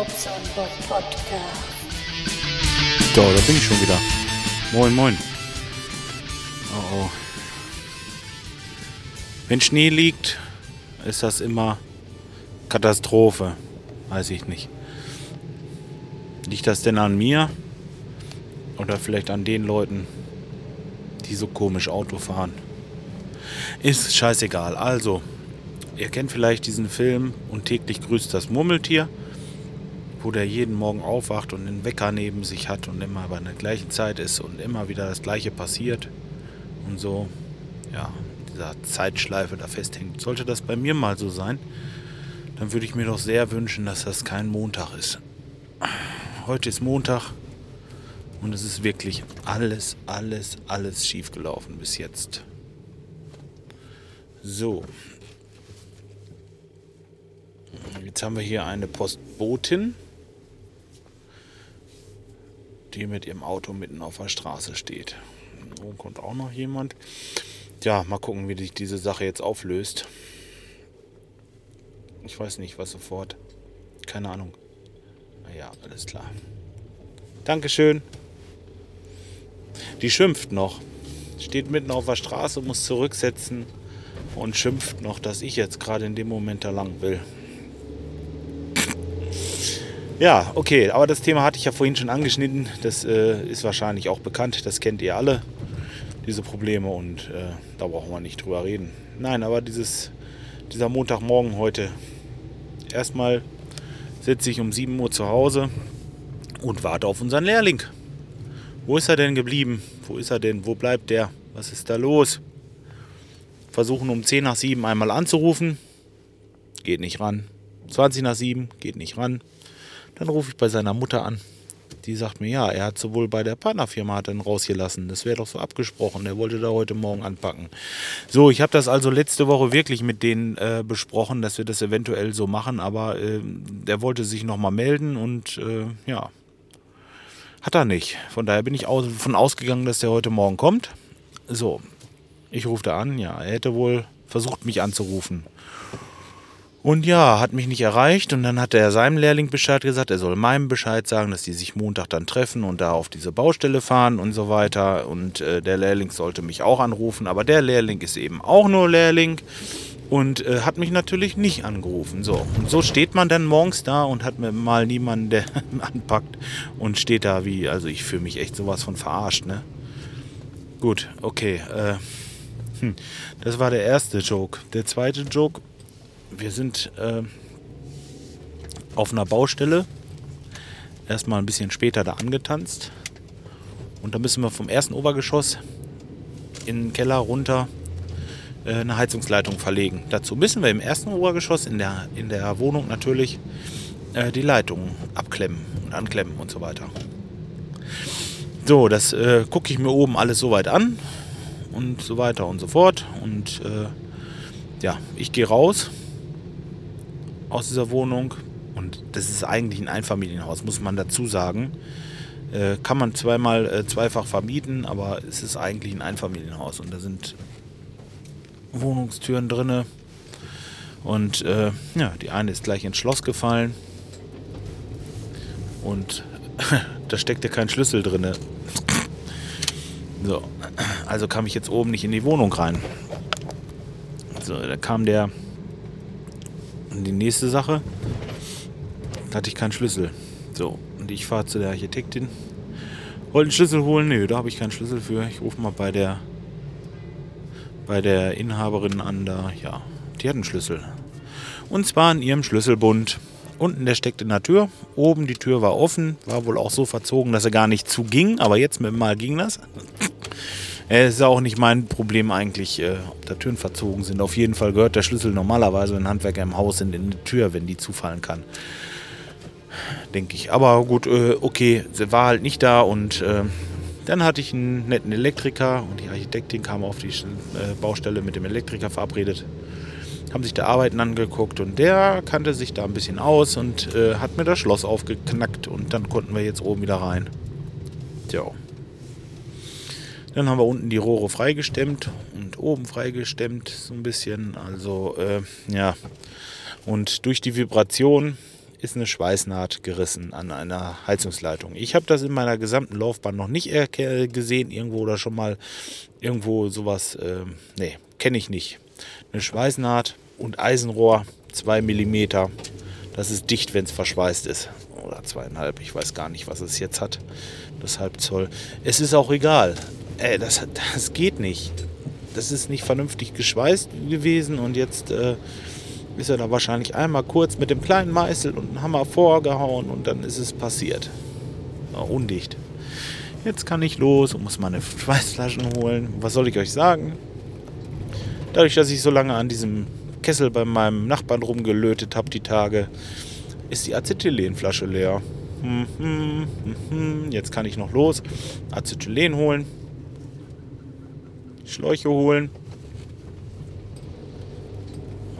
Podcast. So, da bin ich schon wieder. Moin, moin. Oh, oh. Wenn Schnee liegt, ist das immer Katastrophe. Weiß ich nicht. Liegt das denn an mir? Oder vielleicht an den Leuten, die so komisch Auto fahren? Ist scheißegal. Also, ihr kennt vielleicht diesen Film und täglich grüßt das Murmeltier, wo der jeden Morgen aufwacht und einen Wecker neben sich hat und immer bei der gleichen Zeit ist und immer wieder das Gleiche passiert und so, ja, dieser Zeitschleife da festhängt. Sollte das bei mir mal so sein, dann würde ich mir doch sehr wünschen, dass das kein Montag ist. Heute ist Montag und es ist wirklich alles, alles, alles schief gelaufen bis jetzt. So. Jetzt haben wir hier eine Postbotin, die mit ihrem Auto mitten auf der Straße steht. So kommt auch noch jemand. Ja, mal gucken, wie sich diese Sache jetzt auflöst. Ich weiß nicht, was sofort. Keine Ahnung. Naja, alles klar. Dankeschön. Die schimpft noch. Steht mitten auf der Straße, muss zurücksetzen und schimpft noch, dass ich jetzt gerade in dem Moment da lang will. Ja, okay, aber das Thema hatte ich ja vorhin schon angeschnitten. Das äh, ist wahrscheinlich auch bekannt, das kennt ihr alle, diese Probleme und äh, da brauchen wir nicht drüber reden. Nein, aber dieses, dieser Montagmorgen heute, erstmal sitze ich um 7 Uhr zu Hause und warte auf unseren Lehrling. Wo ist er denn geblieben? Wo ist er denn? Wo bleibt der? Was ist da los? Versuchen um 10 nach 7 einmal anzurufen. Geht nicht ran. 20 nach 7 geht nicht ran. Dann rufe ich bei seiner Mutter an. Die sagt mir, ja, er hat sowohl bei der Partnerfirma hat dann rausgelassen. Das wäre doch so abgesprochen. Er wollte da heute Morgen anpacken. So, ich habe das also letzte Woche wirklich mit denen äh, besprochen, dass wir das eventuell so machen, aber äh, der wollte sich nochmal melden und äh, ja, hat er nicht. Von daher bin ich davon ausgegangen, dass der heute Morgen kommt. So, ich rufe da an. Ja, er hätte wohl versucht, mich anzurufen. Und ja, hat mich nicht erreicht und dann hat er seinem Lehrling Bescheid gesagt, er soll meinem Bescheid sagen, dass die sich Montag dann treffen und da auf diese Baustelle fahren und so weiter. Und äh, der Lehrling sollte mich auch anrufen, aber der Lehrling ist eben auch nur Lehrling und äh, hat mich natürlich nicht angerufen. So, und so steht man dann morgens da und hat mir mal niemanden, der anpackt und steht da wie, also ich fühle mich echt sowas von verarscht, ne? Gut, okay. Äh, hm, das war der erste Joke. Der zweite Joke wir sind äh, auf einer Baustelle. Erstmal ein bisschen später da angetanzt. Und dann müssen wir vom ersten Obergeschoss in den Keller runter äh, eine Heizungsleitung verlegen. Dazu müssen wir im ersten Obergeschoss in der, in der Wohnung natürlich äh, die Leitungen abklemmen und anklemmen und so weiter. So, das äh, gucke ich mir oben alles soweit an und so weiter und so fort. Und äh, ja, ich gehe raus aus dieser Wohnung. Und das ist eigentlich ein Einfamilienhaus, muss man dazu sagen. Äh, kann man zweimal äh, zweifach vermieten, aber es ist eigentlich ein Einfamilienhaus und da sind Wohnungstüren drinne. Und äh, ja, die eine ist gleich ins Schloss gefallen. Und da steckte kein Schlüssel drinne. So, also kam ich jetzt oben nicht in die Wohnung rein. So, da kam der und die nächste Sache, da hatte ich keinen Schlüssel. So, und ich fahre zu der Architektin. Wollte einen Schlüssel holen? Nö, da habe ich keinen Schlüssel für. Ich rufe mal bei der bei der Inhaberin an da. Ja, die hat einen Schlüssel. Und zwar in ihrem Schlüsselbund. Unten der steckt in der Tür. Oben die Tür war offen. War wohl auch so verzogen, dass er gar nicht zuging. Aber jetzt mit dem Mal ging das. Es ist auch nicht mein Problem eigentlich, äh, ob da Türen verzogen sind. Auf jeden Fall gehört der Schlüssel normalerweise, wenn Handwerker im Haus sind, in die Tür, wenn die zufallen kann. Denke ich. Aber gut, äh, okay, sie war halt nicht da und äh, dann hatte ich einen netten Elektriker und die Architektin kam auf die äh, Baustelle mit dem Elektriker verabredet. Haben sich da Arbeiten angeguckt und der kannte sich da ein bisschen aus und äh, hat mir das Schloss aufgeknackt und dann konnten wir jetzt oben wieder rein. Tja. Dann haben wir unten die Rohre freigestemmt und oben freigestemmt, so ein bisschen. Also, äh, ja. Und durch die Vibration ist eine Schweißnaht gerissen an einer Heizungsleitung. Ich habe das in meiner gesamten Laufbahn noch nicht gesehen, irgendwo oder schon mal irgendwo sowas. Äh, nee, kenne ich nicht. Eine Schweißnaht und Eisenrohr, 2 mm. Das ist dicht, wenn es verschweißt ist. Oder zweieinhalb, ich weiß gar nicht, was es jetzt hat. Das Halbzoll. Es ist auch egal. Äh, das, das geht nicht. Das ist nicht vernünftig geschweißt gewesen und jetzt äh, ist er da wahrscheinlich einmal kurz mit dem kleinen Meißel und einem Hammer vorgehauen und dann ist es passiert. Ja, undicht. Jetzt kann ich los und muss meine Schweißflaschen holen. Was soll ich euch sagen? Dadurch, dass ich so lange an diesem Kessel bei meinem Nachbarn rumgelötet habe die Tage, ist die Acetylenflasche leer. Hm, hm, hm, Jetzt kann ich noch los, Acetylen holen, Schläuche holen.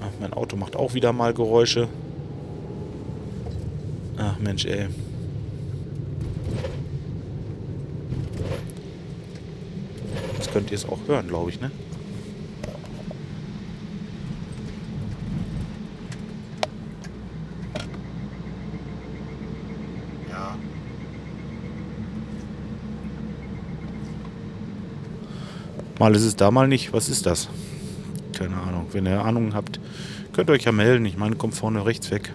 Ach, mein Auto macht auch wieder mal Geräusche. Ach Mensch, ey. Jetzt könnt ihr es auch hören, glaube ich, ne? Mal ist es da, mal nicht. Was ist das? Keine Ahnung. Wenn ihr Ahnung habt, könnt ihr euch ja melden. Ich meine, kommt vorne rechts weg.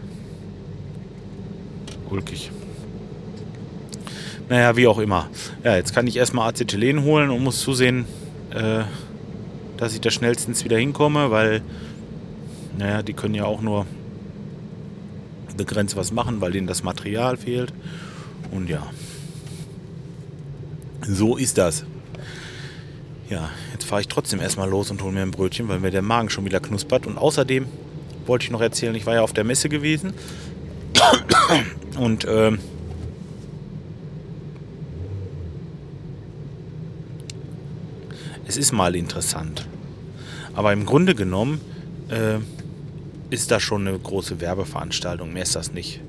Ulkig. Naja, wie auch immer. Ja, jetzt kann ich erstmal Acetylen holen und muss zusehen, äh, dass ich da schnellstens wieder hinkomme, weil, naja, die können ja auch nur begrenzt was machen, weil denen das Material fehlt. Und ja, so ist das. Ja, jetzt fahre ich trotzdem erstmal los und hole mir ein Brötchen, weil mir der Magen schon wieder knuspert. Und außerdem wollte ich noch erzählen, ich war ja auf der Messe gewesen. Und ähm, es ist mal interessant. Aber im Grunde genommen äh, ist das schon eine große Werbeveranstaltung. Mehr ist das nicht.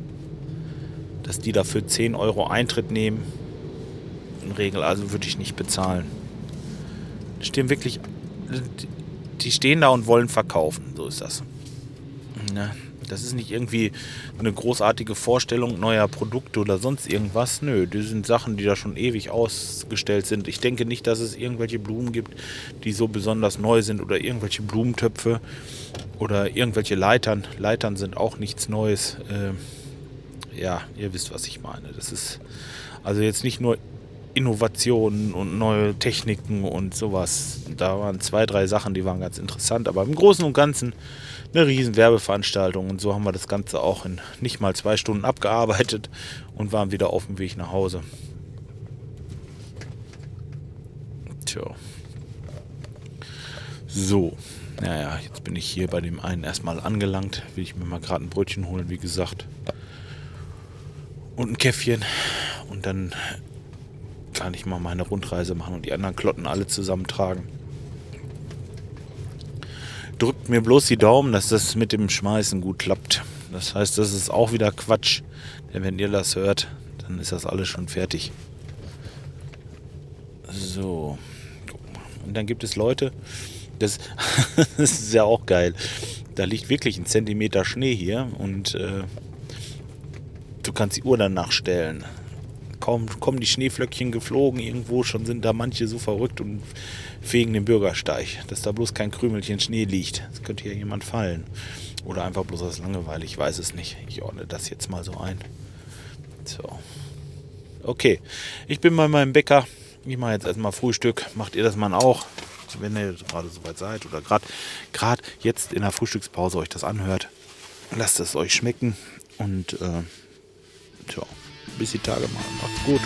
Dass die dafür 10 Euro Eintritt nehmen, in Regel also würde ich nicht bezahlen stehen wirklich, die stehen da und wollen verkaufen. So ist das. Das ist nicht irgendwie eine großartige Vorstellung neuer Produkte oder sonst irgendwas. Nö, die sind Sachen, die da schon ewig ausgestellt sind. Ich denke nicht, dass es irgendwelche Blumen gibt, die so besonders neu sind oder irgendwelche Blumentöpfe oder irgendwelche Leitern. Leitern sind auch nichts Neues. Äh, ja, ihr wisst, was ich meine. Das ist also jetzt nicht nur Innovationen und neue Techniken und sowas. Da waren zwei, drei Sachen, die waren ganz interessant, aber im Großen und Ganzen eine riesen Werbeveranstaltung und so haben wir das Ganze auch in nicht mal zwei Stunden abgearbeitet und waren wieder auf dem Weg nach Hause. Tja. So, naja, jetzt bin ich hier bei dem einen erstmal angelangt. Will ich mir mal gerade ein Brötchen holen, wie gesagt. Und ein Käffchen. Und dann kann ich mal meine Rundreise machen und die anderen Klotten alle zusammentragen. Drückt mir bloß die Daumen, dass das mit dem Schmeißen gut klappt. Das heißt, das ist auch wieder Quatsch. Denn wenn ihr das hört, dann ist das alles schon fertig. So. Und dann gibt es Leute, das, das ist ja auch geil. Da liegt wirklich ein Zentimeter Schnee hier und äh, du kannst die Uhr dann nachstellen kaum kommen die Schneeflöckchen geflogen irgendwo, schon sind da manche so verrückt und fegen den Bürgersteig, dass da bloß kein Krümelchen Schnee liegt. Es könnte hier jemand fallen. Oder einfach bloß aus Langeweile, ich weiß es nicht. Ich ordne das jetzt mal so ein. So. Okay, ich bin bei meinem Bäcker. Ich mache jetzt erstmal Frühstück. Macht ihr das mal auch? Wenn ihr gerade soweit seid oder gerade jetzt in der Frühstückspause euch das anhört, lasst es euch schmecken und äh, tja bis die Tage mal. Macht's gut.